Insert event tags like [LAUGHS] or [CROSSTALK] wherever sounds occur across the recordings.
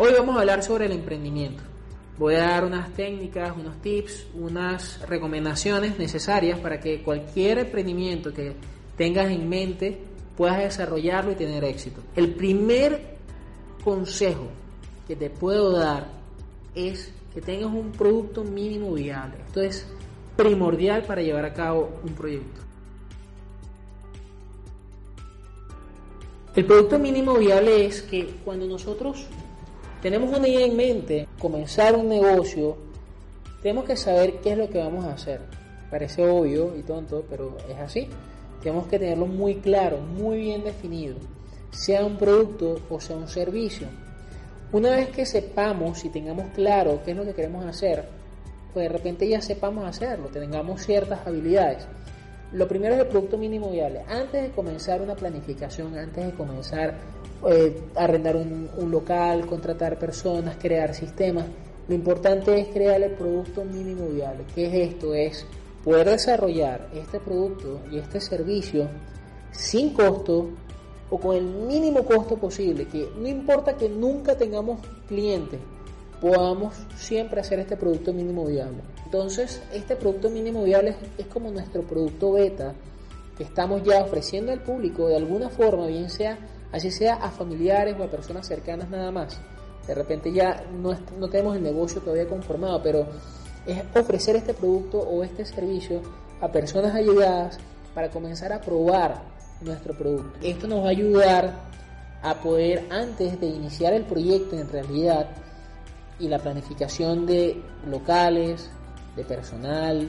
Hoy vamos a hablar sobre el emprendimiento. Voy a dar unas técnicas, unos tips, unas recomendaciones necesarias para que cualquier emprendimiento que tengas en mente puedas desarrollarlo y tener éxito. El primer consejo que te puedo dar es que tengas un producto mínimo viable. Esto es primordial para llevar a cabo un proyecto. El producto mínimo viable es que cuando nosotros tenemos una idea en mente, comenzar un negocio, tenemos que saber qué es lo que vamos a hacer. Parece obvio y tonto, pero es así. Tenemos que tenerlo muy claro, muy bien definido, sea un producto o sea un servicio. Una vez que sepamos y tengamos claro qué es lo que queremos hacer, pues de repente ya sepamos hacerlo, tengamos ciertas habilidades. Lo primero es el producto mínimo viable. Antes de comenzar una planificación, antes de comenzar eh, arrendar un, un, local, contratar personas, crear sistemas, lo importante es crear el producto mínimo viable. ¿Qué es esto? Es poder desarrollar este producto y este servicio sin costo o con el mínimo costo posible, que no importa que nunca tengamos clientes, podamos siempre hacer este producto mínimo viable. Entonces, este producto mínimo viable es, como nuestro producto beta que estamos ya ofreciendo al público de alguna forma, bien sea así sea a familiares o a personas cercanas nada más. De repente ya no, no tenemos el negocio todavía conformado, pero es ofrecer este producto o este servicio a personas allegadas para comenzar a probar nuestro producto. Esto nos va a ayudar a poder, antes de iniciar el proyecto en realidad, y la planificación de locales, de personal,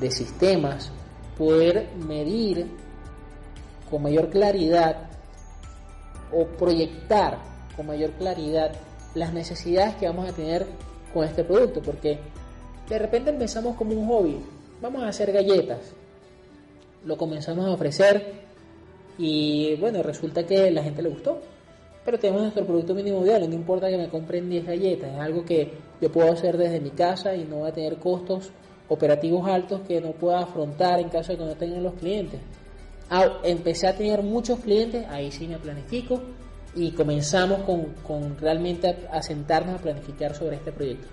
de sistemas, poder medir con mayor claridad o proyectar con mayor claridad las necesidades que vamos a tener con este producto, porque de repente empezamos como un hobby, vamos a hacer galletas, lo comenzamos a ofrecer y bueno, resulta que la gente le gustó. Pero tenemos nuestro producto mínimo viable, no importa que me compren 10 galletas, es algo que yo puedo hacer desde mi casa y no va a tener costos operativos altos que no pueda afrontar en caso de que no tengan los clientes. Empecé a tener muchos clientes, ahí sí me planifico y comenzamos con, con realmente a sentarnos a planificar sobre este proyecto.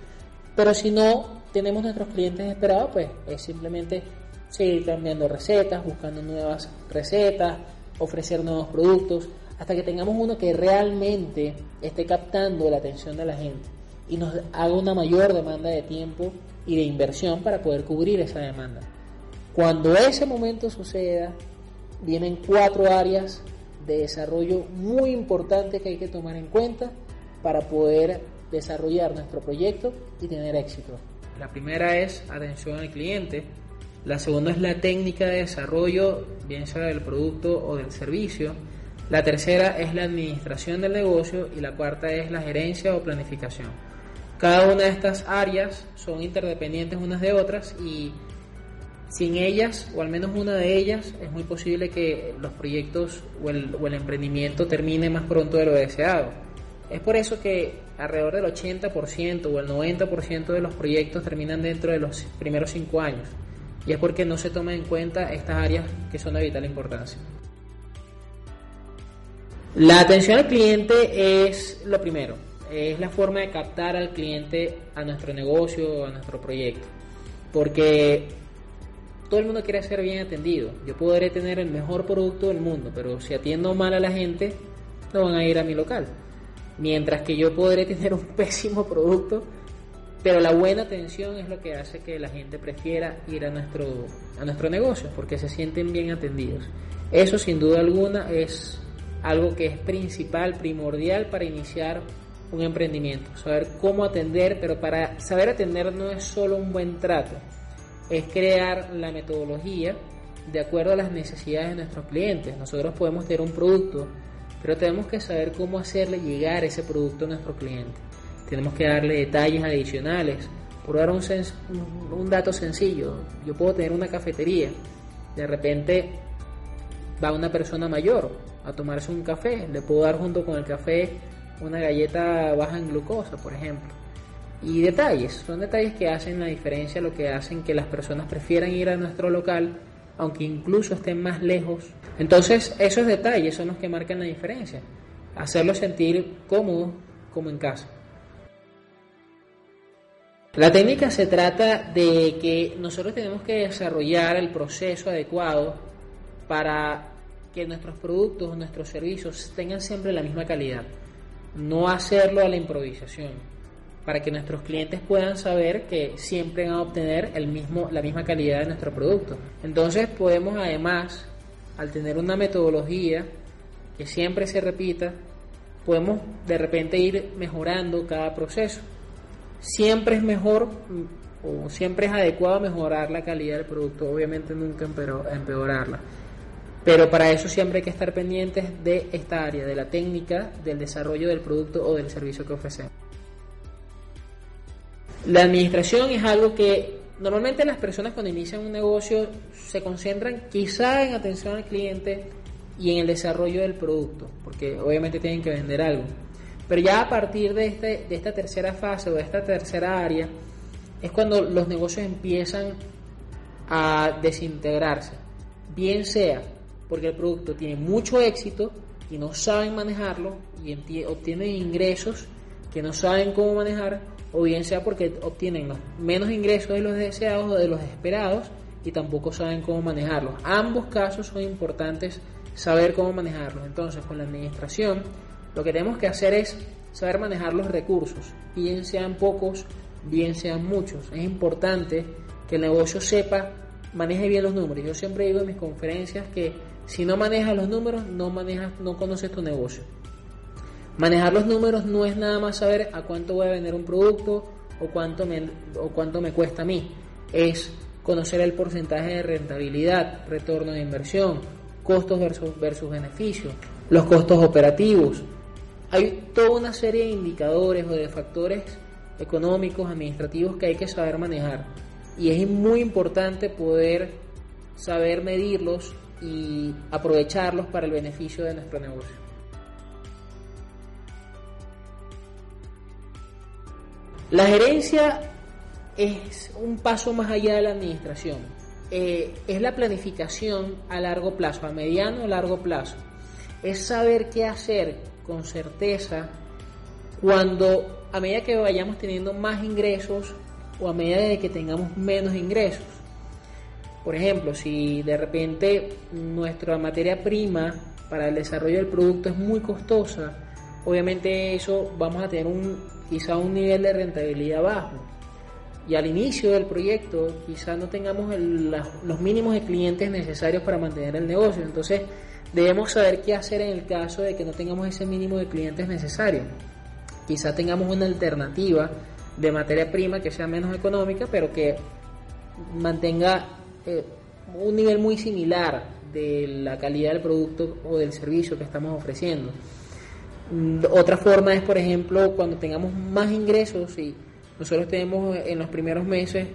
Pero si no tenemos nuestros clientes esperados, pues es simplemente seguir cambiando recetas, buscando nuevas recetas, ofrecer nuevos productos, hasta que tengamos uno que realmente esté captando la atención de la gente y nos haga una mayor demanda de tiempo y de inversión para poder cubrir esa demanda. Cuando ese momento suceda, vienen cuatro áreas de desarrollo muy importantes que hay que tomar en cuenta para poder desarrollar nuestro proyecto y tener éxito. La primera es atención al cliente, la segunda es la técnica de desarrollo, bien sea del producto o del servicio. La tercera es la administración del negocio y la cuarta es la gerencia o planificación. Cada una de estas áreas son interdependientes unas de otras y sin ellas, o al menos una de ellas, es muy posible que los proyectos o el, o el emprendimiento termine más pronto de lo deseado. Es por eso que alrededor del 80% o el 90% de los proyectos terminan dentro de los primeros 5 años y es porque no se toman en cuenta estas áreas que son de vital importancia. La atención al cliente es lo primero, es la forma de captar al cliente a nuestro negocio a nuestro proyecto, porque todo el mundo quiere ser bien atendido. Yo podré tener el mejor producto del mundo, pero si atiendo mal a la gente, no van a ir a mi local. Mientras que yo podré tener un [LAUGHS] pésimo producto, pero la buena atención es lo que hace que la gente prefiera ir a nuestro, a nuestro negocio, porque se sienten bien atendidos. Eso sin duda alguna es algo que es principal, primordial para iniciar un emprendimiento. Saber cómo atender, pero para saber atender no es solo un buen trato, es crear la metodología de acuerdo a las necesidades de nuestros clientes. Nosotros podemos tener un producto, pero tenemos que saber cómo hacerle llegar ese producto a nuestro cliente tenemos que darle detalles adicionales. Por dar un, un dato sencillo, yo puedo tener una cafetería, de repente va una persona mayor a tomarse un café, le puedo dar junto con el café una galleta baja en glucosa, por ejemplo. Y detalles, son detalles que hacen la diferencia, lo que hacen que las personas prefieran ir a nuestro local, aunque incluso estén más lejos. Entonces, esos detalles son los que marcan la diferencia. Hacerlo sentir cómodo como en casa. La técnica se trata de que nosotros tenemos que desarrollar el proceso adecuado para que nuestros productos, nuestros servicios tengan siempre la misma calidad. No hacerlo a la improvisación, para que nuestros clientes puedan saber que siempre van a obtener el mismo, la misma calidad de nuestro producto. Entonces podemos además, al tener una metodología que siempre se repita, podemos de repente ir mejorando cada proceso siempre es mejor o siempre es adecuado mejorar la calidad del producto, obviamente nunca empeorarla. Pero para eso siempre hay que estar pendientes de esta área, de la técnica, del desarrollo del producto o del servicio que ofrecemos. La administración es algo que normalmente las personas cuando inician un negocio se concentran quizá en atención al cliente y en el desarrollo del producto, porque obviamente tienen que vender algo. Pero ya a partir de, este, esta tercera fase o de esta tercera área es cuando los negocios empiezan a desintegrarse. Bien sea porque el producto tiene mucho éxito y no saben manejarlo y obtienen ingresos que no saben cómo manejar, o bien sea porque obtienen menos ingresos de los deseados o de los esperados y tampoco saben cómo manejarlos. Ambos casos son importantes saber cómo manejarlos. Entonces, con la administración lo que tenemos que hacer es saber manejar los recursos, bien sean pocos, bien sean muchos. Es importante que el negocio sepa, maneje bien los números. Yo siempre digo en mis conferencias que si no manejas los números, no manejas, no conoces tu negocio. Manejar los números no es nada más saber a cuánto voy a vender un producto o cuánto me, o cuánto me cuesta a mí. Es conocer el porcentaje de rentabilidad, retorno de inversión, costos versus, versus beneficios, los costos operativos, hay toda una serie de indicadores o de factores económicos, administrativos que hay que saber manejar. Y es muy importante poder saber medirlos y aprovecharlos para el beneficio de nuestro negocio. La gerencia es un paso más allá de la administración. Eh, es la planificación a largo plazo, a mediano o largo plazo. Es saber qué hacer con certeza cuando a medida que vayamos teniendo más ingresos o a medida de que tengamos menos ingresos. Por ejemplo, si de repente nuestra materia prima para el desarrollo del producto es muy costosa, obviamente eso vamos a tener un quizá un nivel de rentabilidad bajo. Y al inicio del proyecto quizá no tengamos los mínimos de clientes necesarios para mantener el negocio. Entonces Debemos saber qué hacer en el caso de que no tengamos ese mínimo de clientes necesario. Quizá tengamos una alternativa de materia prima que sea menos económica, pero que mantenga eh, un nivel muy similar de la calidad del producto o del servicio que estamos ofreciendo. Mm, otra forma es, por ejemplo, cuando tengamos más ingresos y nosotros tenemos en los primeros meses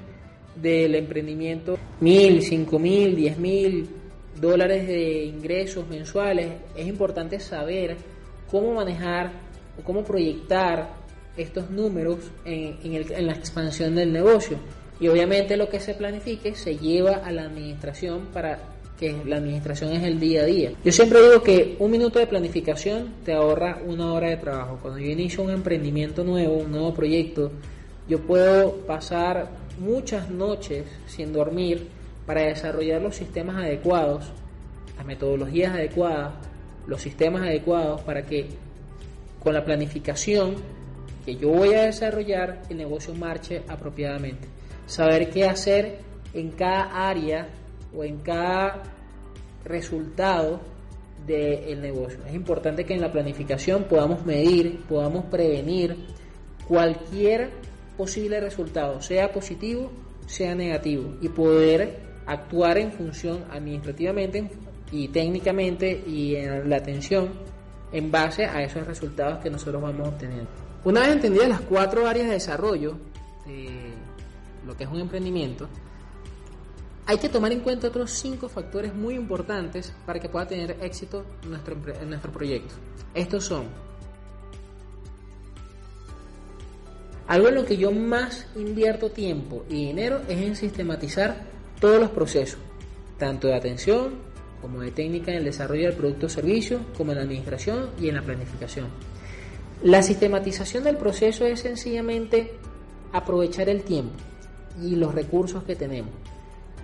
del emprendimiento mil, cinco mil, diez mil, dólares de ingresos mensuales, es importante saber cómo manejar o cómo proyectar estos números en, en, la expansión del negocio. Y obviamente lo que se planifique se lleva a la administración para que la administración es el día a día. Yo siempre digo que un minuto de planificación te ahorra una hora de trabajo. Cuando yo inicio un emprendimiento nuevo, un nuevo proyecto, yo puedo pasar muchas noches sin dormir para desarrollar los sistemas adecuados, las metodologías adecuadas, los sistemas adecuados para que con la planificación que yo voy a desarrollar el negocio marche apropiadamente. Saber qué hacer en cada área o en cada resultado del negocio. Es importante que en la planificación podamos medir, podamos prevenir cualquier posible resultado, sea positivo, sea negativo, y poder actuar en función administrativamente y técnicamente y en la atención en base a esos resultados que nosotros vamos obteniendo. Una vez entendidas las cuatro áreas de desarrollo de lo que es un emprendimiento, hay que tomar en cuenta otros cinco factores muy importantes para que pueda tener éxito nuestro, nuestro proyecto. Estos son algo en lo que yo más invierto tiempo y dinero es en sistematizar todos los procesos, tanto de atención como de técnica en el desarrollo del producto o servicio, como en la administración y en la planificación. La sistematización del proceso es sencillamente aprovechar el tiempo y los recursos que tenemos.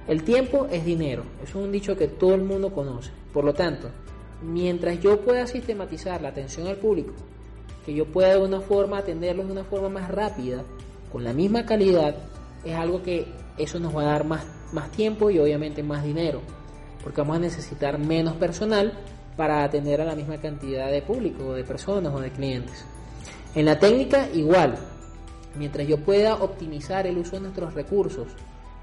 El tiempo es dinero, es un dicho que todo el mundo conoce. Por lo tanto, mientras yo pueda sistematizar la atención al público, que yo pueda de una forma atenderlos de una forma más rápida, con la misma calidad, es algo que eso nos va a dar más, más tiempo y obviamente más dinero, porque vamos a necesitar menos personal para atender a la misma cantidad de público, de personas o de clientes. En la técnica igual, mientras yo pueda optimizar el uso de nuestros recursos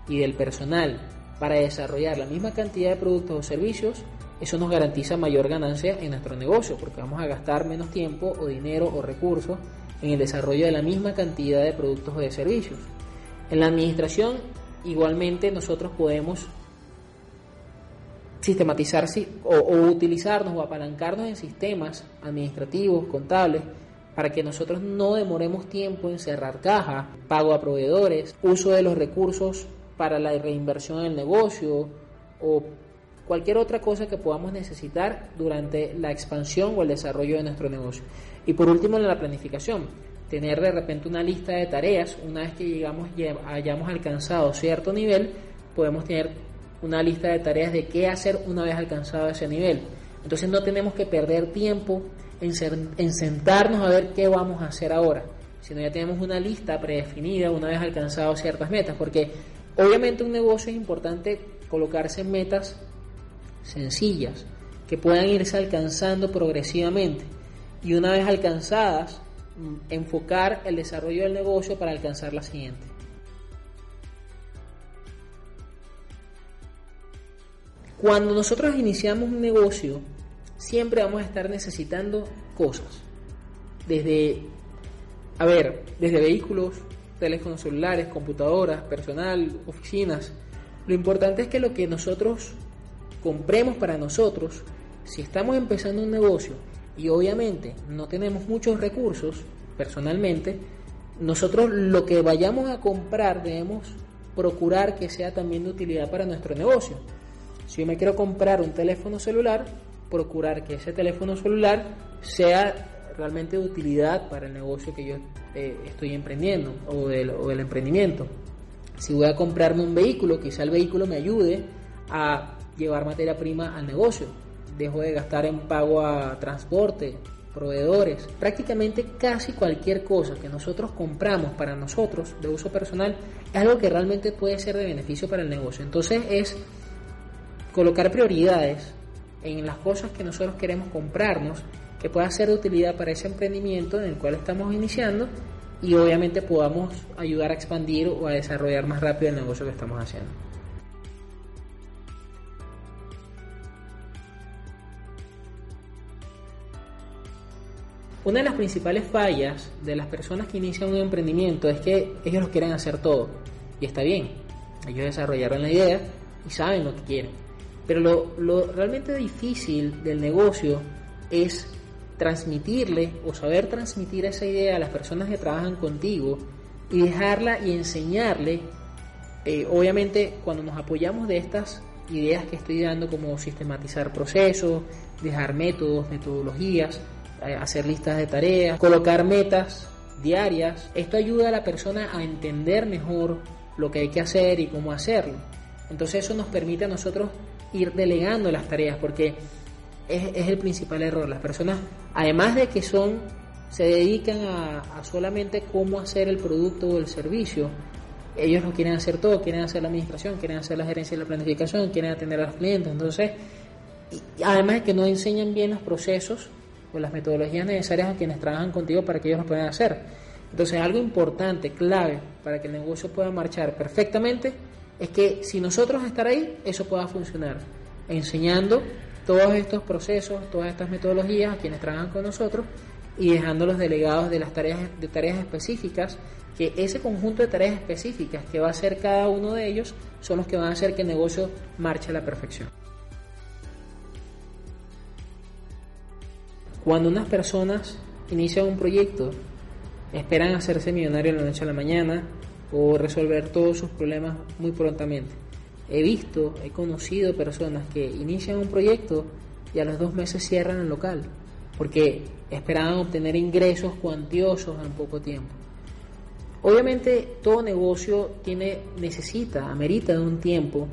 y del personal para desarrollar la misma cantidad de productos o servicios, eso nos garantiza mayor ganancia en nuestro negocio, porque vamos a gastar menos tiempo o dinero o recursos en el desarrollo de la misma cantidad de productos o de servicios. En la administración, igualmente nosotros podemos sistematizar o, o utilizarnos o apalancarnos en sistemas administrativos, contables, para que nosotros no demoremos tiempo en cerrar caja, pago a proveedores, uso de los recursos para la reinversión del negocio o cualquier otra cosa que podamos necesitar durante la expansión o el desarrollo de nuestro negocio. Y por último, en la planificación, tener de repente una lista de tareas, una vez que llegamos, hayamos alcanzado cierto nivel, podemos tener una lista de tareas de qué hacer una vez alcanzado ese nivel. Entonces no tenemos que perder tiempo en, en sentarnos a ver qué vamos a hacer ahora, sino ya tenemos una lista predefinida una vez alcanzado ciertas metas, porque obviamente un negocio es importante colocarse metas sencillas, que puedan irse alcanzando progresivamente y una vez alcanzadas, mm, enfocar el desarrollo del negocio para alcanzar la siguiente. Cuando nosotros iniciamos un negocio, siempre vamos a estar necesitando cosas. Desde, a ver, desde vehículos, teléfonos celulares, computadoras, personal, oficinas. Lo importante es que lo que nosotros compremos para nosotros, si estamos empezando un negocio y obviamente no tenemos muchos recursos personalmente, nosotros lo que vayamos a comprar debemos procurar que sea también de utilidad para nuestro negocio. Si yo me quiero comprar un teléfono celular, procurar que ese teléfono celular sea realmente utilidad para el negocio que yo eh, estoy emprendiendo o del, o del emprendimiento. Si voy a comprarme un vehículo, quizá el vehículo me ayude a llevar materia prima al negocio. Dejo de gastar en pago a transporte, proveedores. Prácticamente casi cualquier cosa que nosotros compramos para nosotros de uso personal es algo que realmente puede ser de beneficio para el negocio. Entonces es colocar prioridades en las cosas que nosotros queremos comprarnos que pueda ser de utilidad para ese emprendimiento en el cual estamos iniciando y obviamente podamos ayudar a expandir o a desarrollar más rápido el negocio que estamos haciendo. Una de las principales fallas de las personas que inician un emprendimiento es que ellos lo quieren hacer todo. Y está bien. Ellos desarrollaron la idea y saben lo que quieren. Pero lo, realmente difícil del negocio es transmitirle o saber transmitir esa idea a las personas que trabajan contigo y dejarla y enseñarle. Eh, obviamente cuando nos apoyamos de estas ideas que estoy dando como sistematizar procesos, dejar métodos, metodologías, eh, hacer listas de tareas, colocar metas diarias. Esto ayuda a la persona a entender mejor lo que hay que hacer y cómo hacerlo. Entonces eso nos permite a nosotros ir delegando las tareas porque es, el principal error. Las personas, además de que son, se dedican a, a, solamente cómo hacer el producto o el servicio, ellos lo quieren hacer todo, quieren hacer la administración, quieren hacer la gerencia y la planificación, quieren atender a los clientes. Entonces, además de que no enseñan bien los procesos las metodologías necesarias a quienes trabajan contigo para que ellos lo puedan hacer. Entonces, algo importante, clave para que el negocio pueda marchar perfectamente, es que si nosotros estar ahí, eso pueda funcionar, enseñando todos estos procesos, todas estas metodologías a quienes trabajan con nosotros y dejando los delegados de las tareas de tareas específicas, que ese conjunto de tareas específicas que va a hacer cada uno de ellos son los que van a hacer que el negocio marche a la perfección. Cuando unas personas inician un proyecto, esperan hacerse millonarios de la noche a la mañana o resolver todos sus problemas muy prontamente. He visto, he conocido personas que inician un proyecto y a los dos meses cierran el local porque esperaban obtener ingresos cuantiosos en poco tiempo. Obviamente todo negocio tiene, necesita, amerita de un tiempo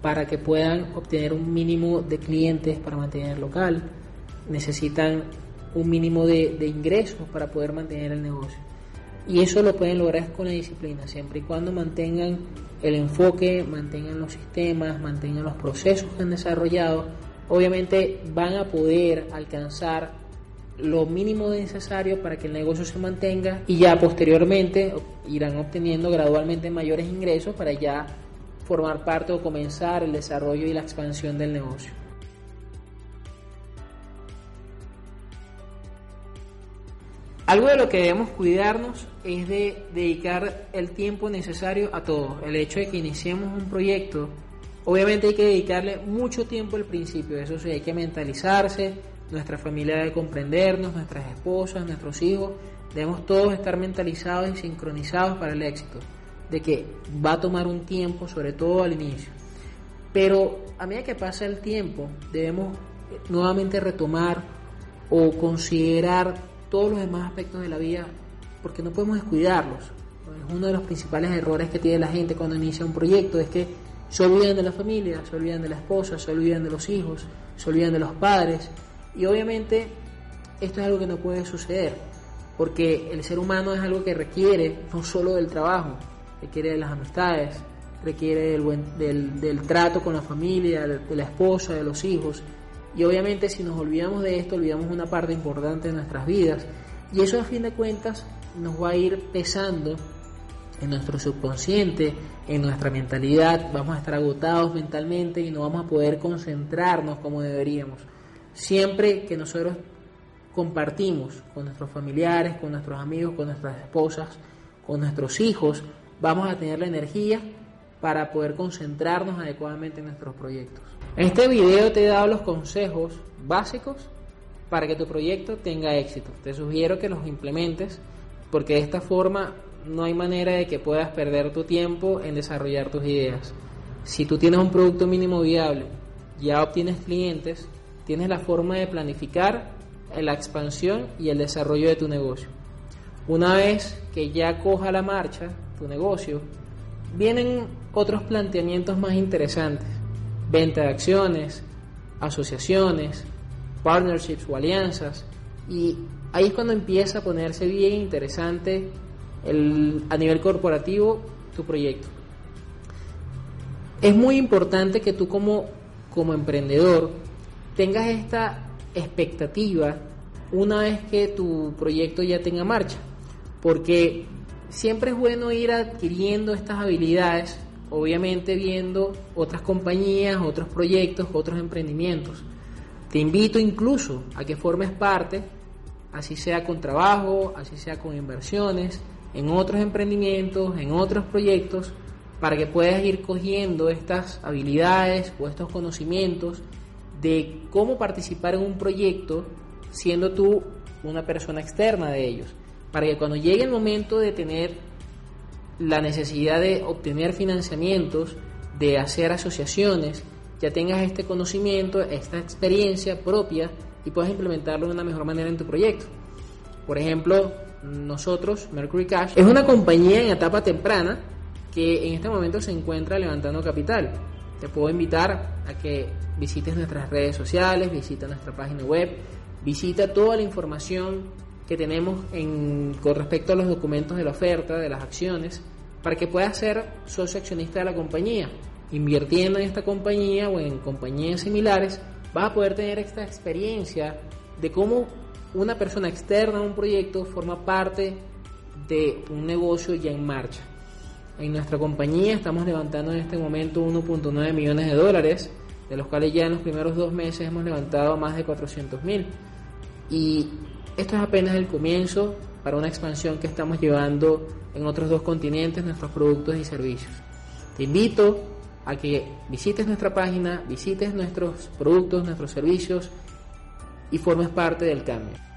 para que puedan obtener un mínimo de clientes para mantener el local. Necesitan un mínimo de, de ingresos para poder mantener el negocio. Y eso lo pueden lograr con la disciplina, siempre y cuando mantengan el enfoque, mantengan los sistemas, mantengan los procesos que han desarrollado. Obviamente van a poder alcanzar lo mínimo necesario para que el negocio se mantenga y ya posteriormente irán obteniendo gradualmente mayores ingresos para ya formar parte o comenzar el desarrollo y la expansión del negocio. Algo de lo que debemos cuidarnos es de dedicar el tiempo necesario a todo. El hecho de que iniciemos un proyecto, obviamente hay que dedicarle mucho tiempo al principio, eso sí, hay que mentalizarse, nuestra familia debe comprendernos, nuestras esposas, nuestros hijos, debemos todos estar mentalizados y sincronizados para el éxito, de que va a tomar un tiempo, sobre todo al inicio. Pero a medida que pasa el tiempo, debemos nuevamente retomar o considerar todos los demás aspectos de la vida, porque no podemos descuidarlos. Es uno de los principales errores que tiene la gente cuando inicia un proyecto, es que se olvidan de la familia, se olvidan de la esposa, se olvidan de los hijos, se olvidan de los padres, y obviamente esto es algo que no puede suceder, porque el ser humano es algo que requiere no solo del trabajo, requiere de las amistades, requiere del, del, trato con la familia, de la esposa, de los hijos. Y obviamente si nos olvidamos de esto, olvidamos una parte importante de nuestras vidas. Y eso a fin de cuentas nos va a ir pesando en nuestro subconsciente, en nuestra mentalidad. Vamos a estar agotados mentalmente y no vamos a poder concentrarnos como deberíamos. Siempre que nosotros compartimos con nuestros familiares, con nuestros amigos, con nuestras esposas, con nuestros hijos, vamos a tener la energía para poder concentrarnos adecuadamente en nuestros proyectos. En este video te he dado los consejos básicos para que tu proyecto tenga éxito. Te sugiero que los implementes porque de esta forma no hay manera de que puedas perder tu tiempo en desarrollar tus ideas. Si tú tienes un producto mínimo viable, ya obtienes clientes, tienes la forma de planificar la expansión y el desarrollo de tu negocio. Una vez que ya coja la marcha tu negocio, vienen otros planteamientos más interesantes. Venta de acciones, asociaciones, partnerships o alianzas. Y ahí es cuando empieza a ponerse bien interesante el, a nivel corporativo tu proyecto. Es muy importante que tú como, como emprendedor tengas esta expectativa una vez que tu proyecto ya tenga marcha, porque siempre es bueno ir adquiriendo estas habilidades, obviamente viendo otras compañías, otros proyectos, otros emprendimientos. Te invito incluso a que formes parte, así sea con trabajo, así sea con inversiones, en otros emprendimientos, en otros proyectos, para que puedas ir cogiendo estas habilidades o estos conocimientos de cómo participar en un proyecto siendo tú una persona externa de ellos, para que cuando llegue el momento de tener la necesidad de obtener financiamientos, de hacer asociaciones, ya tengas este conocimiento, esta experiencia propia y puedas implementarlo de una mejor manera en tu proyecto. Por ejemplo, nosotros, Mercury Cash, es una compañía en etapa temprana que en este momento se encuentra levantando capital. Te puedo invitar a que visites nuestras redes sociales, visita nuestra página web, visita toda la información que tenemos en, con respecto a los documentos de la oferta, de las acciones, para que puedas ser socio accionista de la compañía. Invirtiendo en esta compañía o en compañías similares, vas a poder tener esta experiencia de cómo una persona externa a un proyecto forma parte de un negocio ya en marcha. En nuestra compañía estamos levantando en este momento 1.9 millones de dólares, de los cuales ya en los primeros dos meses hemos levantado más de 400 mil. Y esto es apenas el comienzo para una expansión que estamos llevando en otros dos continentes, nuestros productos y servicios. Te invito a que visites nuestra página, visites nuestros productos, nuestros servicios y formes parte del cambio.